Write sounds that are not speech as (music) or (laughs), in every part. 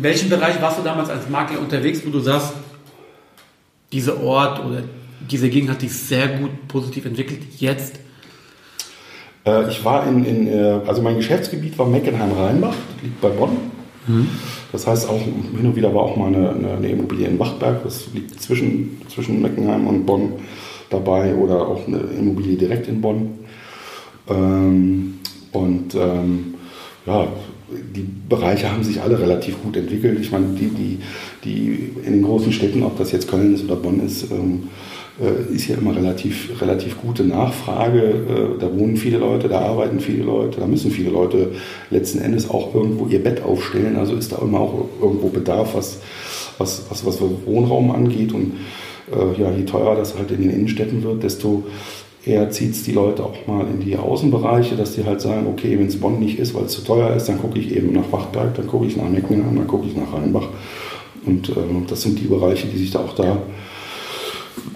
In welchem Bereich warst du damals als Makler unterwegs, wo du sagst, dieser Ort oder diese Gegend hat sich sehr gut positiv entwickelt, jetzt? Äh, ich war in, in äh, also mein Geschäftsgebiet war Meckenheim-Rheinbach, liegt bei Bonn. Mhm. Das heißt auch hin und wieder war auch mal eine, eine, eine Immobilie in Wachtberg, das liegt zwischen, zwischen Meckenheim und Bonn dabei oder auch eine Immobilie direkt in Bonn. Ähm, und ähm, ja, die Bereiche haben sich alle relativ gut entwickelt. Ich meine, die, die, die in den großen Städten, ob das jetzt Köln ist oder Bonn ist, ähm, äh, ist ja immer relativ, relativ gute Nachfrage. Äh, da wohnen viele Leute, da arbeiten viele Leute, da müssen viele Leute letzten Endes auch irgendwo ihr Bett aufstellen. Also ist da immer auch irgendwo Bedarf, was, was, was, was Wohnraum angeht. Und äh, ja, je teurer das halt in den Innenstädten wird, desto eher zieht es die Leute auch mal in die Außenbereiche, dass die halt sagen, okay, wenn es Bonn nicht ist, weil es zu teuer ist, dann gucke ich eben nach Wachtberg, dann gucke ich nach Meckenheim, dann gucke ich nach Rheinbach. Und äh, das sind die Bereiche, die sich da auch da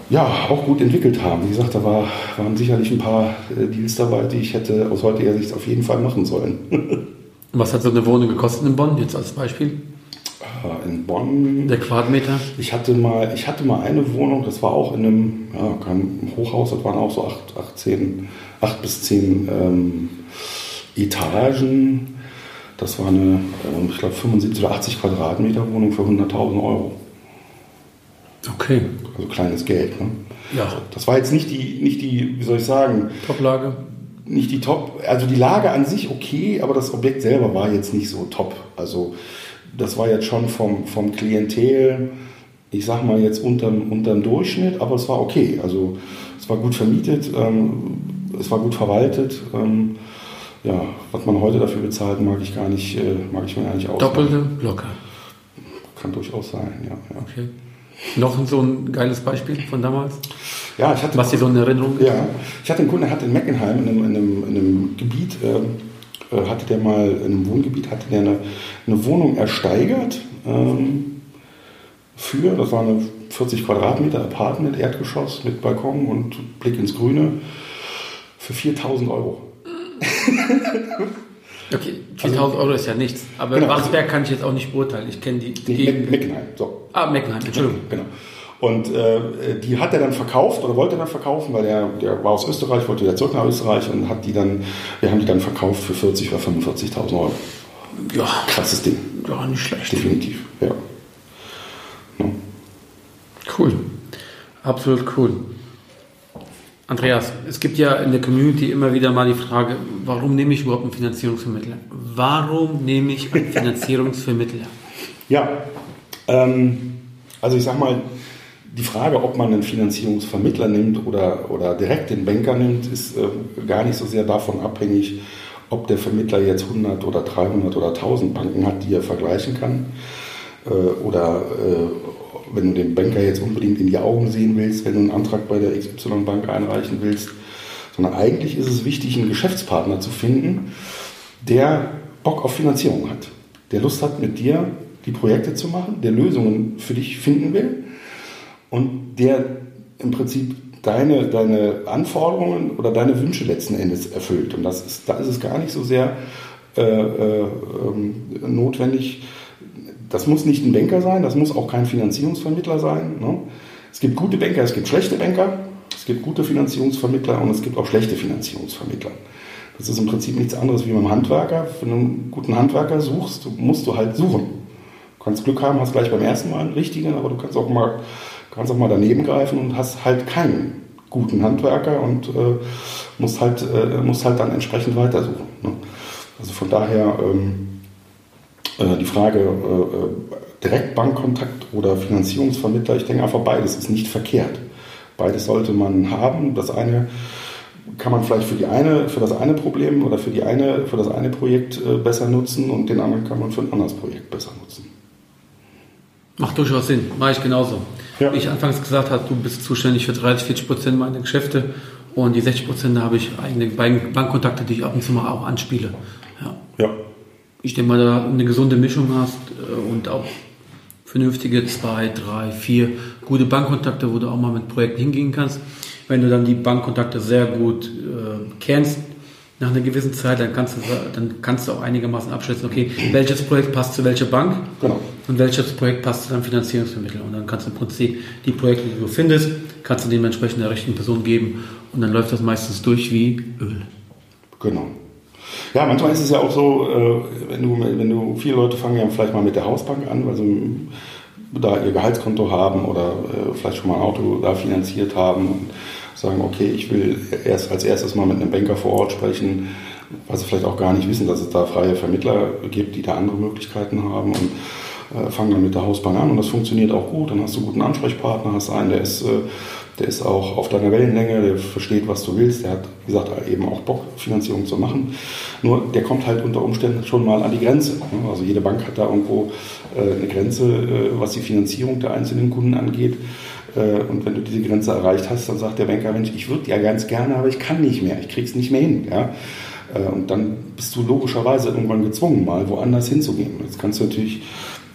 ja, auch gut entwickelt haben. Wie gesagt, da war, waren sicherlich ein paar äh, Deals dabei, die ich hätte aus heutiger Sicht auf jeden Fall machen sollen. (laughs) Was hat so eine Wohnung gekostet in Bonn, jetzt als Beispiel? Äh, in Bonn. Der Quadratmeter? Ich hatte mal, ich hatte mal eine Wohnung, das war auch in einem, ja, kein Hochhaus, das waren auch so acht, acht, zehn, acht bis zehn ähm, Etagen. Das war eine, äh, ich glaube, 75 oder 80 Quadratmeter Wohnung für 100.000 Euro. Okay. Also kleines Geld. Ne? Ja. Das war jetzt nicht die, nicht die, wie soll ich sagen? Top-Lage? Nicht die Top, also die Lage an sich okay, aber das Objekt selber war jetzt nicht so top. Also das war jetzt schon vom, vom Klientel, ich sag mal jetzt unterm, unterm Durchschnitt, aber es war okay. Also es war gut vermietet, ähm, es war gut verwaltet. Ähm, ja, was man heute dafür bezahlt, mag ich gar nicht, äh, mag ich mir gar nicht ausmachen. Doppelte locker. Kann durchaus sein, ja. ja. Okay. Noch so ein geiles Beispiel von damals? Ja, ich hatte. Was dir so in Erinnerung? Ja, ich hatte einen Kunden, der hatte in Meckenheim in einem, in einem, in einem Gebiet, äh, hatte der mal in einem Wohngebiet, hatte der eine, eine Wohnung ersteigert ähm, für, das war eine 40 Quadratmeter Apartment, Erdgeschoss mit Balkon und Blick ins Grüne für 4000 Euro. (laughs) Okay, 4000 also, Euro ist ja nichts. Aber genau, Wachsberg also, kann ich jetzt auch nicht beurteilen. Ich kenne die, die nee, Gegend. Meckenheim, so. Ah, Meckenheim, Entschuldigung. Genau. Und äh, die hat er dann verkauft oder wollte er dann verkaufen, weil er der war aus Österreich, wollte wieder zurück nach Österreich und hat die dann, wir haben die dann verkauft für 40 oder 45.000 Euro. Ja. Krasses Ding. Ja, nicht schlecht. Definitiv, ja. ja. Cool. Absolut cool. Andreas, es gibt ja in der Community immer wieder mal die Frage, warum nehme ich überhaupt einen Finanzierungsvermittler? Warum nehme ich einen (laughs) Finanzierungsvermittler? ja, ähm, also ich sag mal, die Frage, ob man einen Finanzierungsvermittler nimmt oder, oder direkt den Banker nimmt, ist äh, gar nicht so sehr davon abhängig, ob der Vermittler jetzt 100 oder 300 oder 1000 Banken hat, die er vergleichen kann. Äh, oder äh, wenn du den Banker jetzt unbedingt in die Augen sehen willst, wenn du einen Antrag bei der XY-Bank einreichen willst, sondern eigentlich ist es wichtig, einen Geschäftspartner zu finden, der Bock auf Finanzierung hat, der Lust hat, mit dir die Projekte zu machen, der Lösungen für dich finden will und der im Prinzip deine, deine Anforderungen oder deine Wünsche letzten Endes erfüllt. Und das ist, da ist es gar nicht so sehr äh, äh, notwendig, das muss nicht ein Banker sein, das muss auch kein Finanzierungsvermittler sein. Ne? Es gibt gute Banker, es gibt schlechte Banker, es gibt gute Finanzierungsvermittler und es gibt auch schlechte Finanzierungsvermittler. Das ist im Prinzip nichts anderes wie beim Handwerker. Wenn du einen guten Handwerker suchst, musst du halt suchen. Du kannst Glück haben, hast gleich beim ersten Mal einen richtigen, aber du kannst auch mal, kannst auch mal daneben greifen und hast halt keinen guten Handwerker und äh, musst, halt, äh, musst halt dann entsprechend weitersuchen. Ne? Also von daher ähm, äh, die Frage äh, äh, Direktbankkontakt oder Finanzierungsvermittler, ich denke einfach beides ist nicht verkehrt. Beides sollte man haben. Das eine kann man vielleicht für die eine, für das eine Problem oder für die eine, für das eine Projekt äh, besser nutzen und den anderen kann man für ein anderes Projekt besser nutzen. Macht durchaus Sinn, mache ich genauso. Ja. Wie ich anfangs gesagt habe, du bist zuständig für 30, 40 Prozent meiner Geschäfte und die 60 Prozent habe ich eigene Bank- Bankkontakte, die ich ab und zu mal auch anspiele. Ja. Ja, Ich denke mal, da eine gesunde Mischung hast äh, und auch vernünftige zwei, drei, vier gute Bankkontakte, wo du auch mal mit Projekten hingehen kannst. Wenn du dann die Bankkontakte sehr gut äh, kennst, nach einer gewissen Zeit, dann kannst, du, dann kannst du auch einigermaßen abschätzen, okay, welches Projekt passt zu welcher Bank genau. und welches Projekt passt zu deinem Finanzierungsvermittler. Und dann kannst du im Prinzip die Projekte, die du findest, kannst du dementsprechend der richtigen Person geben und dann läuft das meistens durch wie Öl. Genau. Ja, manchmal ist es ja auch so, äh, wenn du, wenn du, viele Leute fangen ja vielleicht mal mit der Hausbank an, weil sie da ihr Gehaltskonto haben oder äh, vielleicht schon mal ein Auto da finanziert haben und sagen, okay, ich will erst als erstes mal mit einem Banker vor Ort sprechen, weil sie vielleicht auch gar nicht wissen, dass es da freie Vermittler gibt, die da andere Möglichkeiten haben und äh, fangen dann mit der Hausbank an und das funktioniert auch gut. Dann hast du einen guten Ansprechpartner, hast einen, der ist, äh, der ist auch auf deiner Wellenlänge, der versteht, was du willst, der hat, wie gesagt, eben auch Bock, Finanzierung zu machen. Nur der kommt halt unter Umständen schon mal an die Grenze. ne? Also jede Bank hat da irgendwo äh, eine Grenze, äh, was die Finanzierung der einzelnen Kunden angeht. Äh, Und wenn du diese Grenze erreicht hast, dann sagt der Banker, Mensch, ich würde ja ganz gerne, aber ich kann nicht mehr, ich krieg's nicht mehr hin. Ja? Äh, Und dann bist du logischerweise irgendwann gezwungen, mal woanders hinzugehen. Jetzt kannst du natürlich,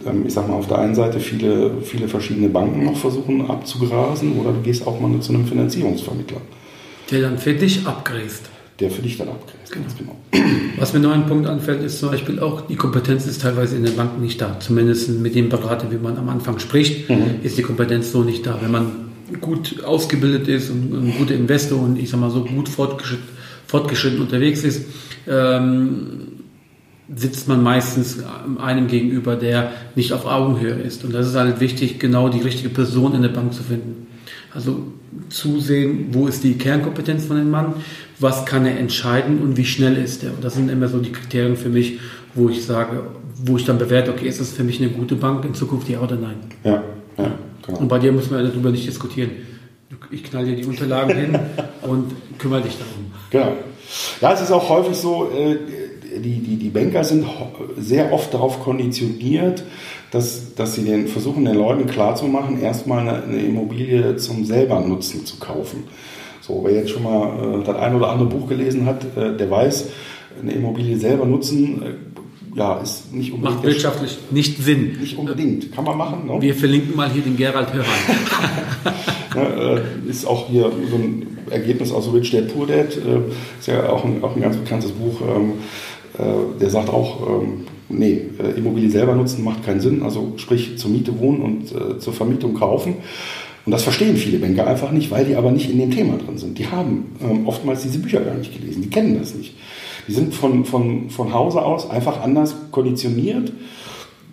ähm, ich sag mal, auf der einen Seite viele, viele verschiedene Banken noch versuchen abzugrasen oder du gehst auch mal nur zu einem Finanzierungsvermittler, Der dann für dich abgräst. Der für dich dann abgrenzt. Ganz genau. Was mir noch ein Punkt anfällt, ist zum Beispiel auch, die Kompetenz ist teilweise in den Banken nicht da. Zumindest mit dem Berater, wie man am Anfang spricht, ist die Kompetenz so nicht da. Wenn man gut ausgebildet ist und ein guter Investor und ich sag mal so gut fortgeschritten, fortgeschritten unterwegs ist, ähm, sitzt man meistens einem gegenüber, der nicht auf Augenhöhe ist. Und das ist halt wichtig, genau die richtige Person in der Bank zu finden. Also zusehen, wo ist die Kernkompetenz von dem Mann, was kann er entscheiden und wie schnell ist er. Und das sind immer so die Kriterien für mich, wo ich sage, wo ich dann bewerte, okay, ist das für mich eine gute Bank in Zukunft, ja oder nein. Ja, ja, genau. Und bei dir müssen wir darüber nicht diskutieren. Ich knall dir die Unterlagen hin und kümmere dich darum. Genau. Ja, es ist auch häufig so, äh, die, die, die Banker sind sehr oft darauf konditioniert, dass, dass sie den, versuchen, den Leuten klarzumachen, erstmal eine, eine Immobilie zum selber Nutzen zu kaufen. So, wer jetzt schon mal äh, das ein oder andere Buch gelesen hat, äh, der weiß, eine Immobilie selber nutzen, äh, ja, ist nicht unbedingt, Macht wirtschaftlich nicht Sinn. nicht unbedingt. Kann man machen, ne? Wir verlinken mal hier den Gerald Hörer. (laughs) Äh, ist auch hier so ein Ergebnis aus Rich Dad Poor Dad. Äh, ist ja auch ein, auch ein ganz bekanntes Buch. Ähm, äh, der sagt auch, ähm, nee, äh, Immobilie selber nutzen macht keinen Sinn. Also sprich zur Miete wohnen und äh, zur Vermietung kaufen. Und das verstehen viele Banker einfach nicht, weil die aber nicht in dem Thema drin sind. Die haben ähm, oftmals diese Bücher gar nicht gelesen. Die kennen das nicht. Die sind von, von, von Hause aus einfach anders konditioniert.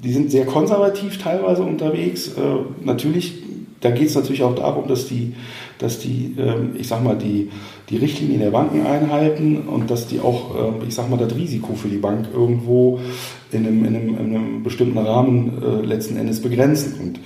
Die sind sehr konservativ teilweise unterwegs. Äh, natürlich, da geht es natürlich auch darum, dass die, dass die ähm, ich sag mal, die, die Richtlinien der Banken einhalten und dass die auch, äh, ich sag mal, das Risiko für die Bank irgendwo in einem, in einem, in einem bestimmten Rahmen äh, letzten Endes begrenzen. Und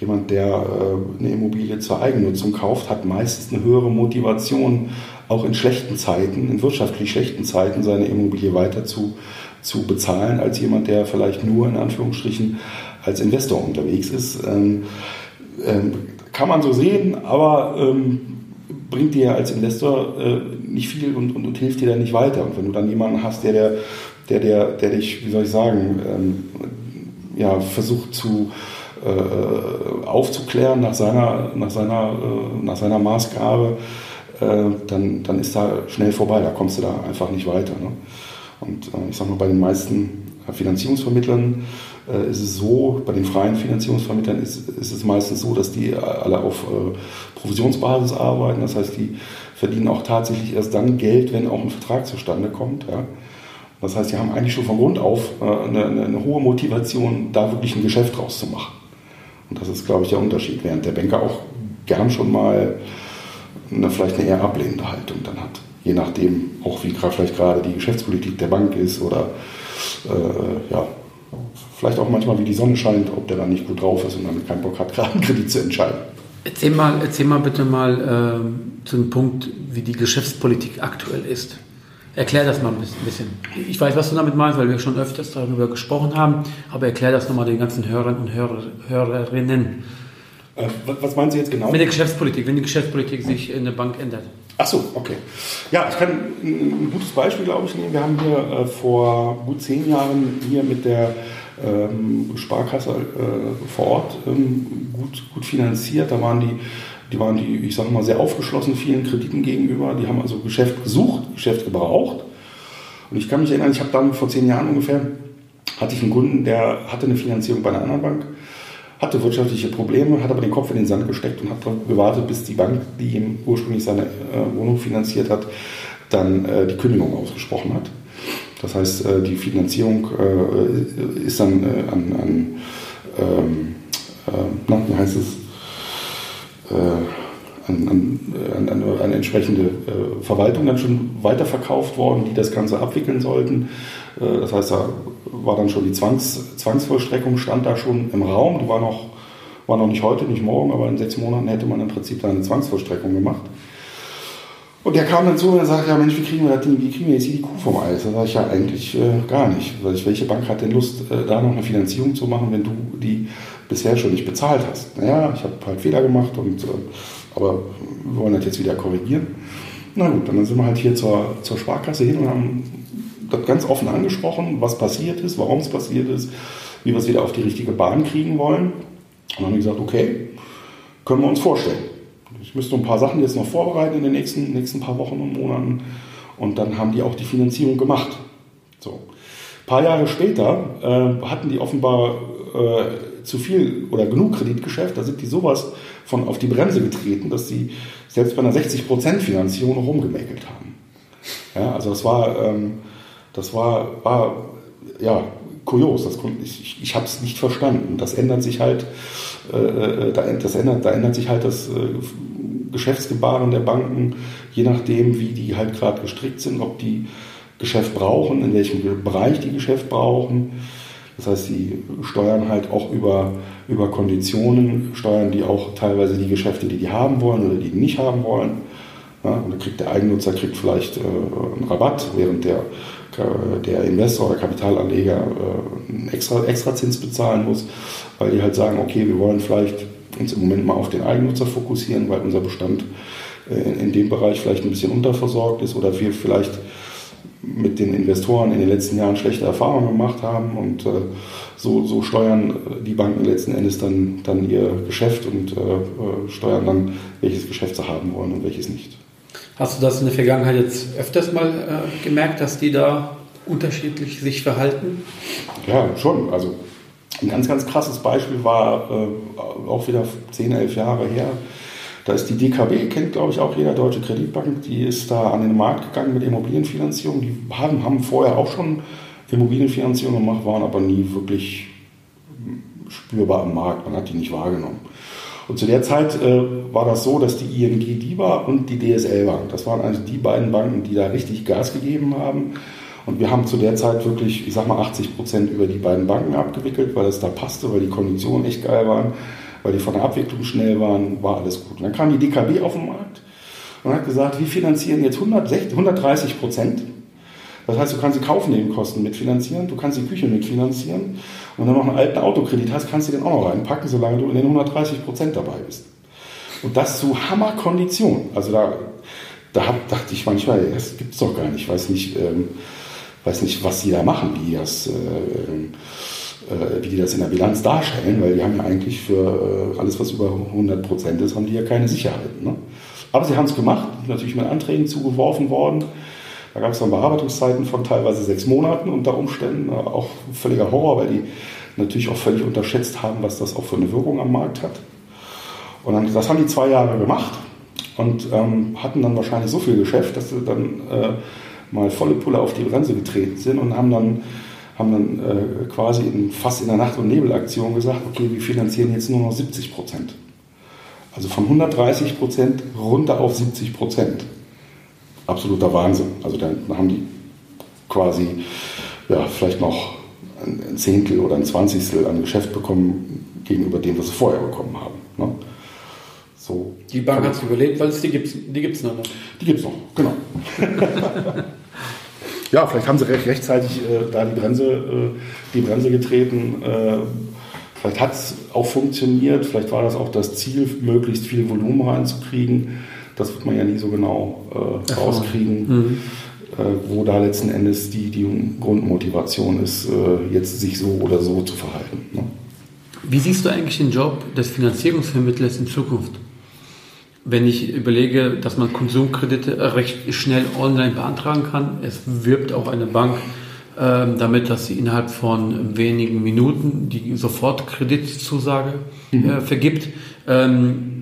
jemand, der äh, eine Immobilie zur Eigennutzung kauft, hat meistens eine höhere Motivation, auch in schlechten Zeiten, in wirtschaftlich schlechten Zeiten, seine Immobilie weiter zu, zu bezahlen, als jemand, der vielleicht nur in Anführungsstrichen als Investor unterwegs ist. Ähm, kann man so sehen, aber ähm, bringt dir als Investor äh, nicht viel und, und, und hilft dir dann nicht weiter. Und wenn du dann jemanden hast, der, der, der, der, der dich, wie soll ich sagen, ähm, ja, versucht zu äh, aufzuklären nach seiner, nach seiner, äh, nach seiner Maßgabe, äh, dann, dann ist da schnell vorbei, da kommst du da einfach nicht weiter. Ne? Und äh, ich sag mal, bei den meisten Finanzierungsvermittlern äh, ist es so, bei den freien Finanzierungsvermittlern ist, ist es meistens so, dass die alle auf äh, Provisionsbasis arbeiten. Das heißt, die verdienen auch tatsächlich erst dann Geld, wenn auch ein Vertrag zustande kommt. Ja? Das heißt, sie haben eigentlich schon von Grund auf äh, eine, eine, hohe Motivation, da wirklich ein Geschäft draus zu machen. Und das ist, glaube ich, der Unterschied, während der Banker auch gern schon mal eine, vielleicht eine eher ablehnende Haltung dann hat. Je nachdem, auch wie vielleicht gerade die Geschäftspolitik der Bank ist oder äh, ja, vielleicht auch manchmal wie die Sonne scheint, ob der dann nicht gut drauf ist und dann keinen Bock hat, (laughs) gerade einen Kredit zu entscheiden. Erzähl mal, erzähl mal bitte mal äh, zu dem Punkt, wie die Geschäftspolitik aktuell ist. Erklär das mal ein bisschen. Ich weiß, was du damit meinst, weil wir schon öfters darüber gesprochen haben, aber erklär das nochmal den ganzen Hörern und Hörer, Hörerinnen. Äh, was meinen Sie jetzt genau? Mit der Geschäftspolitik, wenn die Geschäftspolitik sich in der Bank ändert. Ach so, okay. Ja, ich kann ein gutes Beispiel, glaube ich, nehmen. Wir haben hier äh, vor gut zehn Jahren hier mit der ähm, Sparkasse äh, vor Ort ähm, gut, gut finanziert. Da waren die, die waren die, ich sage mal, sehr aufgeschlossen vielen Krediten gegenüber. Die haben also Geschäft gesucht, Geschäft gebraucht. Und ich kann mich erinnern, ich habe dann vor zehn Jahren ungefähr, hatte ich einen Kunden, der hatte eine Finanzierung bei einer anderen Bank hatte wirtschaftliche Probleme, hat aber den Kopf in den Sand gesteckt und hat gewartet, bis die Bank, die ihm ursprünglich seine äh, Wohnung finanziert hat, dann äh, die Kündigung ausgesprochen hat. Das heißt, äh, die Finanzierung äh, ist dann äh, an, an ähm, äh, na, wie heißt es, an, an, an, eine entsprechende Verwaltung dann schon weiterverkauft worden, die das Ganze abwickeln sollten. das heißt, da war dann schon die Zwangs, Zwangsvollstreckung, stand da schon im Raum. Die war noch, war noch nicht heute, nicht morgen, aber in sechs Monaten hätte man im Prinzip dann eine Zwangsvollstreckung gemacht. Und der kam dann zu mir und sagte, ja Mensch, wie kriegen wir das Ding, wie kriegen wir jetzt hier die Kuh vom Eis? Da sage ich, ja eigentlich äh, gar nicht. Weil welche Bank hat denn Lust, äh, da noch eine Finanzierung zu machen, wenn du die bisher schon nicht bezahlt hast? Naja, ich habe halt Fehler gemacht, und, äh, aber wir wollen das jetzt wieder korrigieren. Na gut, dann sind wir halt hier zur, zur Sparkasse hin und haben das ganz offen angesprochen, was passiert ist, warum es passiert ist, wie wir es wieder auf die richtige Bahn kriegen wollen. Und dann haben wir gesagt, okay, können wir uns vorstellen. Ich müsste ein paar Sachen jetzt noch vorbereiten in den nächsten, nächsten paar Wochen und Monaten. Und dann haben die auch die Finanzierung gemacht. So. Ein paar Jahre später äh, hatten die offenbar äh, zu viel oder genug Kreditgeschäft. Da sind die sowas von auf die Bremse getreten, dass sie selbst bei einer 60% Finanzierung noch rumgemäkelt haben. Ja, also das war ähm, das war, war ja, kurios. Das, ich ich habe es nicht verstanden. Das ändert sich halt, äh, äh, da, das ändert, da ändert sich halt das äh, Geschäftsgebaren der Banken, je nachdem, wie die halt gerade gestrickt sind, ob die Geschäft brauchen, in welchem Bereich die Geschäft brauchen. Das heißt, sie steuern halt auch über, über Konditionen, steuern die auch teilweise die Geschäfte, die die haben wollen oder die die nicht haben wollen. Ja, und dann kriegt der Eigennutzer kriegt vielleicht äh, einen Rabatt, während der der Investor oder Kapitalanleger äh, einen extra, extra Zins bezahlen muss, weil die halt sagen, okay, wir wollen vielleicht uns im Moment mal auf den Eigennutzer fokussieren, weil unser Bestand äh, in dem Bereich vielleicht ein bisschen unterversorgt ist oder wir vielleicht mit den Investoren in den letzten Jahren schlechte Erfahrungen gemacht haben und äh, so, so, steuern die Banken letzten Endes dann, dann ihr Geschäft und äh, steuern dann, welches Geschäft sie haben wollen und welches nicht. Hast du das in der Vergangenheit jetzt öfters mal äh, gemerkt, dass die da unterschiedlich sich verhalten? Ja, schon. Also ein ganz, ganz krasses Beispiel war äh, auch wieder 10, 11 Jahre her. Da ist die DKB, kennt glaube ich auch jeder deutsche Kreditbank, die ist da an den Markt gegangen mit Immobilienfinanzierung. Die haben, haben vorher auch schon Immobilienfinanzierung gemacht, waren aber nie wirklich spürbar am Markt. Man hat die nicht wahrgenommen. Und zu der Zeit äh, war das so, dass die ING die war und die DSL Bank. Das waren also die beiden Banken, die da richtig Gas gegeben haben. Und wir haben zu der Zeit wirklich, ich sag mal, 80 Prozent über die beiden Banken abgewickelt, weil es da passte, weil die Konditionen echt geil waren, weil die von der Abwicklung schnell waren, war alles gut. Und dann kam die DKB auf den Markt und hat gesagt, wir finanzieren jetzt 160, 130 Prozent. Das heißt, du kannst die Kaufnebenkosten mitfinanzieren, du kannst die Küche mitfinanzieren und wenn du noch einen alten Autokredit hast, kannst du den auch noch reinpacken, solange du in den 130 Prozent dabei bist. Und das zu Hammerkondition. Also da, da hab, dachte ich manchmal, das gibt es doch gar nicht. Ich weiß nicht, ähm, weiß nicht, was die da machen, wie die das, äh, äh, wie die das in der Bilanz darstellen, weil die haben ja eigentlich für äh, alles, was über 100 Prozent ist, haben die ja keine Sicherheit. Ne? Aber sie haben es gemacht, natürlich mit Anträgen zugeworfen worden. Da gab es dann Bearbeitungszeiten von teilweise sechs Monaten unter Umständen. Auch völliger Horror, weil die natürlich auch völlig unterschätzt haben, was das auch für eine Wirkung am Markt hat. Und dann, das haben die zwei Jahre gemacht und ähm, hatten dann wahrscheinlich so viel Geschäft, dass sie dann äh, mal volle Pulle auf die Bremse getreten sind und haben dann, haben dann äh, quasi in, fast in der Nacht- und Nebelaktion gesagt, okay, wir finanzieren jetzt nur noch 70 Prozent. Also von 130 Prozent runter auf 70 Prozent absoluter Wahnsinn. Also dann haben die quasi ja, vielleicht noch ein Zehntel oder ein Zwanzigstel an Geschäft bekommen gegenüber dem, was sie vorher bekommen haben. Ne? Die Bank hat es überlebt, weil es die gibt es die gibt's noch. Die gibt es noch, genau. (laughs) ja, vielleicht haben sie recht, rechtzeitig äh, da die Bremse, äh, die Bremse getreten. Äh, vielleicht hat es auch funktioniert, vielleicht war das auch das Ziel, möglichst viel Volumen reinzukriegen. Das wird man ja nie so genau äh, rauskriegen, mhm. Äh, wo da letzten Endes die, die Grundmotivation ist, äh, jetzt sich so oder so zu verhalten. Ne? Wie siehst du eigentlich den Job des Finanzierungsvermittlers in Zukunft? Wenn ich überlege, dass man Konsumkredite recht schnell online beantragen kann, es wirbt auch eine Bank ähm, damit, dass sie innerhalb von wenigen Minuten die Sofortkreditzusage mhm. äh, vergibt. Ähm,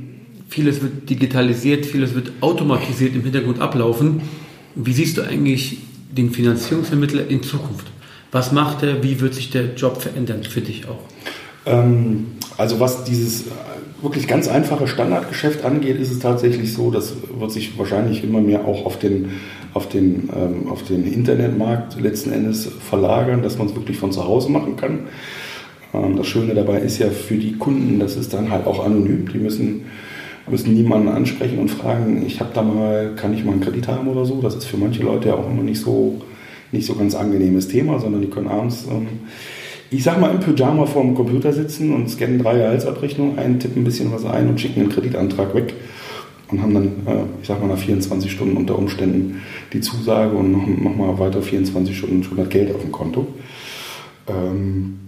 vieles wird digitalisiert, vieles wird automatisiert im Hintergrund ablaufen. Wie siehst du eigentlich den Finanzierungsvermittler in Zukunft? Was macht er? Wie wird sich der Job verändern für dich auch? Ähm, also was dieses wirklich ganz einfache Standardgeschäft angeht, ist es tatsächlich so, das wird sich wahrscheinlich immer mehr auch auf den, auf den, ähm, auf den Internetmarkt letzten Endes verlagern, dass man es wirklich von zu Hause machen kann. Ähm, das Schöne dabei ist ja für die Kunden, das ist dann halt auch anonym. Die müssen, müssen niemanden ansprechen und fragen, ich habe da mal, kann ich mal einen Kredit haben oder so. Das ist für manche Leute ja auch immer nicht so, nicht so ganz angenehmes Thema, sondern die können abends ähm, ich sag mal, im Pyjama vorm Computer sitzen und scannen drei Gehaltsabrechnungen ein, tippen ein bisschen was ein und schicken einen Kreditantrag weg und haben dann, äh, ich sag mal, nach 24 Stunden unter Umständen die Zusage und noch, noch mal weiter 24 Stunden schon das Geld auf dem Konto. Ähm,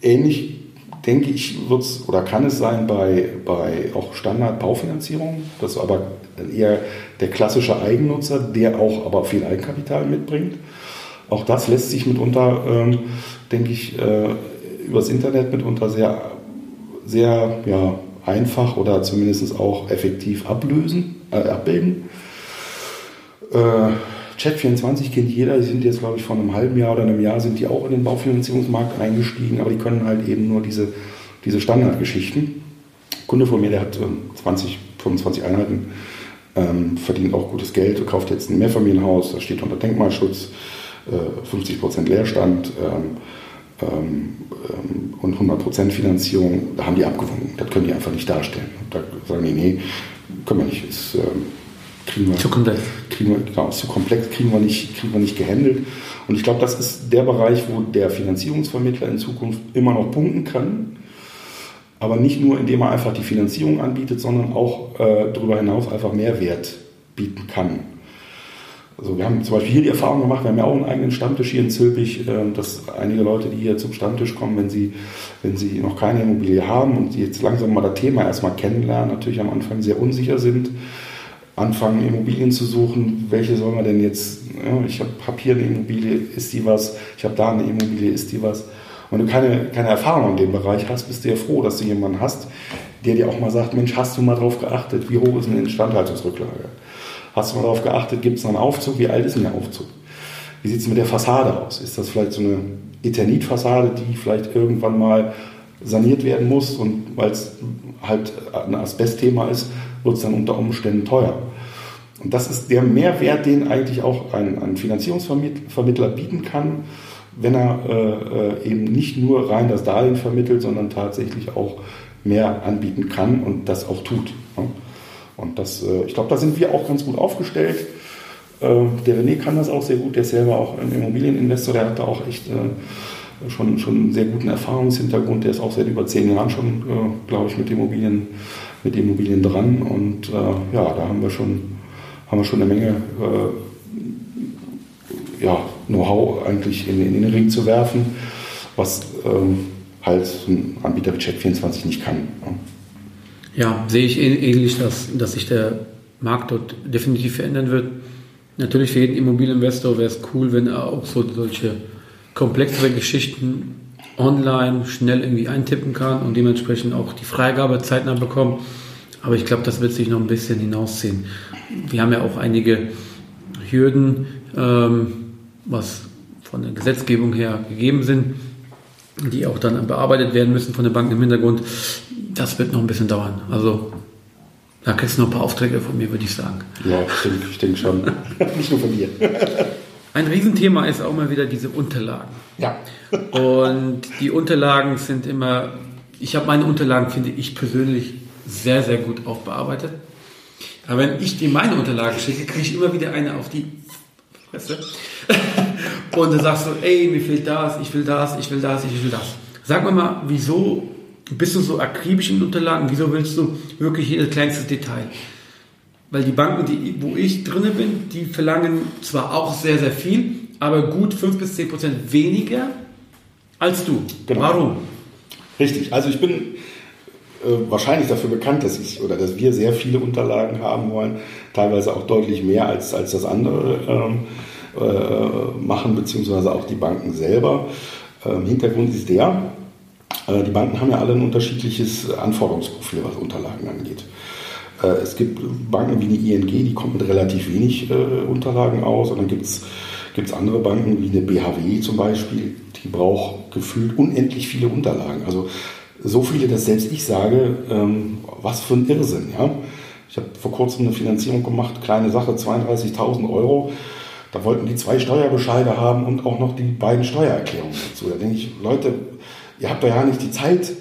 ähnlich denke ich, wird es oder kann es sein bei, bei auch Standard-Baufinanzierung. Das ist aber eher der klassische Eigennutzer, der auch aber viel Eigenkapital mitbringt. Auch das lässt sich mitunter ähm, denke ich, äh, übers Internet mitunter sehr, sehr ja, einfach oder zumindest auch effektiv ablösen, äh, abbilden. Äh, Chat24 kennt jeder, die sind jetzt, glaube ich, vor einem halben Jahr oder einem Jahr sind die auch in den Baufinanzierungsmarkt eingestiegen, aber die können halt eben nur diese, diese Standardgeschichten. Ein Kunde von mir, der hat 20, 25 Einheiten, ähm, verdient auch gutes Geld, kauft jetzt ein Mehrfamilienhaus, das steht unter Denkmalschutz, 50% äh, Leerstand ähm, ähm, ähm, und 100% Finanzierung, da haben die abgewunken. Das können die einfach nicht darstellen. Da sagen die, nee, können wir nicht. Ist, kriegen wir, zu komplex. Kriegen wir, genau, zu komplex, kriegen wir nicht, kriegen wir nicht gehandelt. Und ich glaube, das ist der Bereich, wo der Finanzierungsvermittler in Zukunft immer noch punkten kann. Aber nicht nur, indem er einfach die Finanzierung anbietet, sondern auch äh, darüber hinaus einfach Mehrwert bieten kann. Also wir haben zum Beispiel hier die Erfahrung gemacht, wir haben ja auch einen eigenen Stammtisch hier in Zülpich, ähm, dass einige Leute, die hier zum Stammtisch kommen, wenn sie, wenn sie noch keine Immobilie haben und jetzt langsam mal das Thema erstmal kennenlernen, natürlich am Anfang sehr unsicher sind, anfangen Immobilien zu suchen, welche soll man denn jetzt, ja, ich habe hab hier eine Immobilie, ist die was, ich habe da eine Immobilie, ist die was. Und du keine, keine Erfahrung in dem Bereich hast, bist du ja froh, dass du jemanden hast, der dir auch mal sagt, Mensch, hast du mal drauf geachtet, wie hoch ist eine Instandhaltungsrücklage? Hast du mal darauf geachtet, gibt es einen Aufzug? Wie alt ist denn der Aufzug? Wie sieht es mit der Fassade aus? Ist das vielleicht so eine Eternitfassade, die vielleicht irgendwann mal saniert werden muss und weil es halt ein Asbestthema ist, wird es dann unter Umständen teuer. Und das ist der Mehrwert, den eigentlich auch ein, ein Finanzierungsvermittler bieten kann, wenn er äh, eben nicht nur rein das Darlehen vermittelt, sondern tatsächlich auch mehr anbieten kann und das auch tut. Ne? Und das, äh, ich glaube, da sind wir auch ganz gut aufgestellt. Äh, der René kann das auch sehr gut, der ist selber auch ein Immobilieninvestor, der hat da auch echt äh, schon, schon einen sehr guten Erfahrungshintergrund. Der ist auch seit über zehn Jahren schon, glaube ich, mit Immobilien, mit Immobilien dran. Und ja, da haben wir schon, haben wir schon eine Menge ja, Know-how eigentlich in, in, den Ring zu werfen, was ähm, halt ein Anbieter wie Check24 nicht kann. Ja, sehe ich ähnlich, dass, dass sich der Markt dort definitiv verändern wird. Natürlich für jeden Immobilieninvestor wäre es cool, wenn er auch so solche komplexere Geschichten online schnell irgendwie eintippen kann und dementsprechend auch die Freigabe zeitnah bekommt. Aber ich glaube, das wird sich noch ein bisschen hinausziehen. Wir haben ja auch einige Hürden, ähm, was von der Gesetzgebung her gegeben sind, die auch dann bearbeitet werden müssen von den Banken im Hintergrund. Das wird noch ein bisschen dauern. Also da kriegst du noch ein paar Aufträge von mir, würde ich sagen. Ja, ich denke, ich denke schon. (laughs) Nicht nur von dir. (laughs) Ein Riesenthema ist auch mal wieder diese Unterlagen. Ja. Und die Unterlagen sind immer, ich habe meine Unterlagen, finde ich persönlich, sehr, sehr gut aufbearbeitet. Aber wenn ich dir meine Unterlagen schicke, kriege ich immer wieder eine auf die Fresse. (laughs) Und dann sagst du, ey, mir fehlt das, ich will das, ich will das, ich will das. Sag mir mal, wieso bist du so akribisch in Unterlagen? Wieso willst du wirklich jedes kleinste Detail? Weil die Banken, die, wo ich drinne bin, die verlangen zwar auch sehr, sehr viel, aber gut 5 bis 10 Prozent weniger als du. Genau. Warum? Richtig. Also ich bin äh, wahrscheinlich dafür bekannt, dass ich oder dass wir sehr viele Unterlagen haben wollen, teilweise auch deutlich mehr als, als das andere ähm, äh, machen, beziehungsweise auch die Banken selber. Ähm, Hintergrund ist der, äh, die Banken haben ja alle ein unterschiedliches Anforderungsprofil, was Unterlagen angeht. Äh, es gibt Banken wie die ING, die kommen mit relativ wenig äh, Unterlagen aus. Und dann gibt es andere Banken wie eine BHW zum Beispiel, die braucht gefühlt unendlich viele Unterlagen. Also so viele, dass selbst ich sage, ähm, was für ein Irrsinn. Ja? Ich habe vor kurzem eine Finanzierung gemacht, kleine Sache, 32.000 Euro. Da wollten die zwei Steuerbescheide haben und auch noch die beiden Steuererklärungen dazu. Da denke ich, Leute, ihr habt doch ja nicht die Zeit,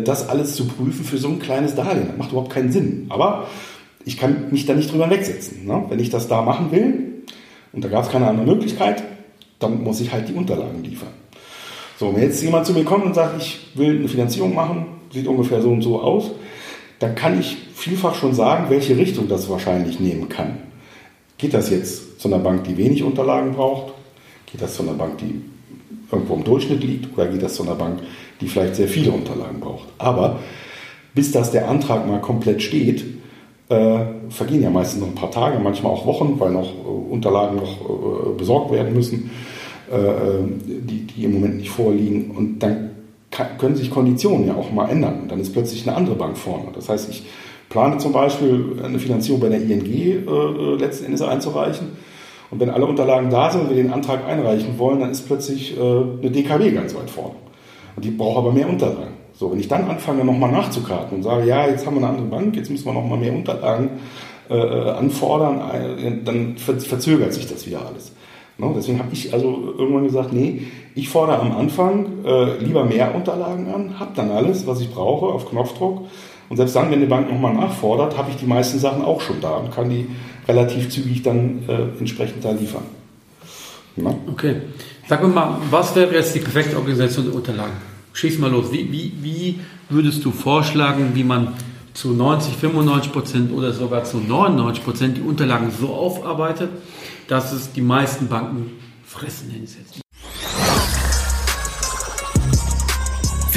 das alles zu prüfen für so ein kleines Darlehen. Das macht überhaupt keinen Sinn. Aber ich kann mich da nicht drüber wegsetzen. Ne? Wenn ich das da machen will und da gab es keine andere Möglichkeit, dann muss ich halt die Unterlagen liefern. So, wenn jetzt jemand zu mir kommt und sagt, ich will eine Finanzierung machen, sieht ungefähr so und so aus, dann kann ich vielfach schon sagen, welche Richtung das wahrscheinlich nehmen kann. Geht das jetzt zu einer Bank, die wenig Unterlagen braucht? Geht das zu einer Bank, die irgendwo im Durchschnitt liegt? Oder geht das zu einer Bank, die vielleicht sehr viele Unterlagen braucht? Aber bis das der Antrag mal komplett steht, äh, vergehen ja meistens noch ein paar Tage, manchmal auch Wochen, weil noch äh, Unterlagen noch äh, besorgt werden müssen, äh, äh, die, die im Moment nicht vorliegen. Und dann kann, können sich Konditionen ja auch mal ändern. Und dann ist plötzlich eine andere Bank vorne. Das heißt, ich plane zum Beispiel eine Finanzierung bei der ING äh, letzten Endes einzureichen. Und wenn alle Unterlagen da sind und wir den Antrag einreichen wollen, dann ist plötzlich eine DKW ganz weit vorne. Die braucht aber mehr Unterlagen. So, wenn ich dann anfange, nochmal nachzukarten und sage, ja, jetzt haben wir eine andere Bank, jetzt müssen wir nochmal mehr Unterlagen äh, anfordern, äh, dann verzögert sich das wieder alles. No, deswegen habe ich also irgendwann gesagt, nee, ich fordere am Anfang äh, lieber mehr Unterlagen an, habe dann alles, was ich brauche, auf Knopfdruck. Und selbst dann, wenn die Bank nochmal nachfordert, habe ich die meisten Sachen auch schon da und kann die relativ zügig dann äh, entsprechend da liefern. Na? Okay. Sag mir mal, was wäre jetzt die perfekte Organisation der Unterlagen? Schieß mal los. Wie, wie, wie würdest du vorschlagen, wie man zu 90, 95 Prozent oder sogar zu 99 Prozent die Unterlagen so aufarbeitet, dass es die meisten Banken fressen hinsetzt?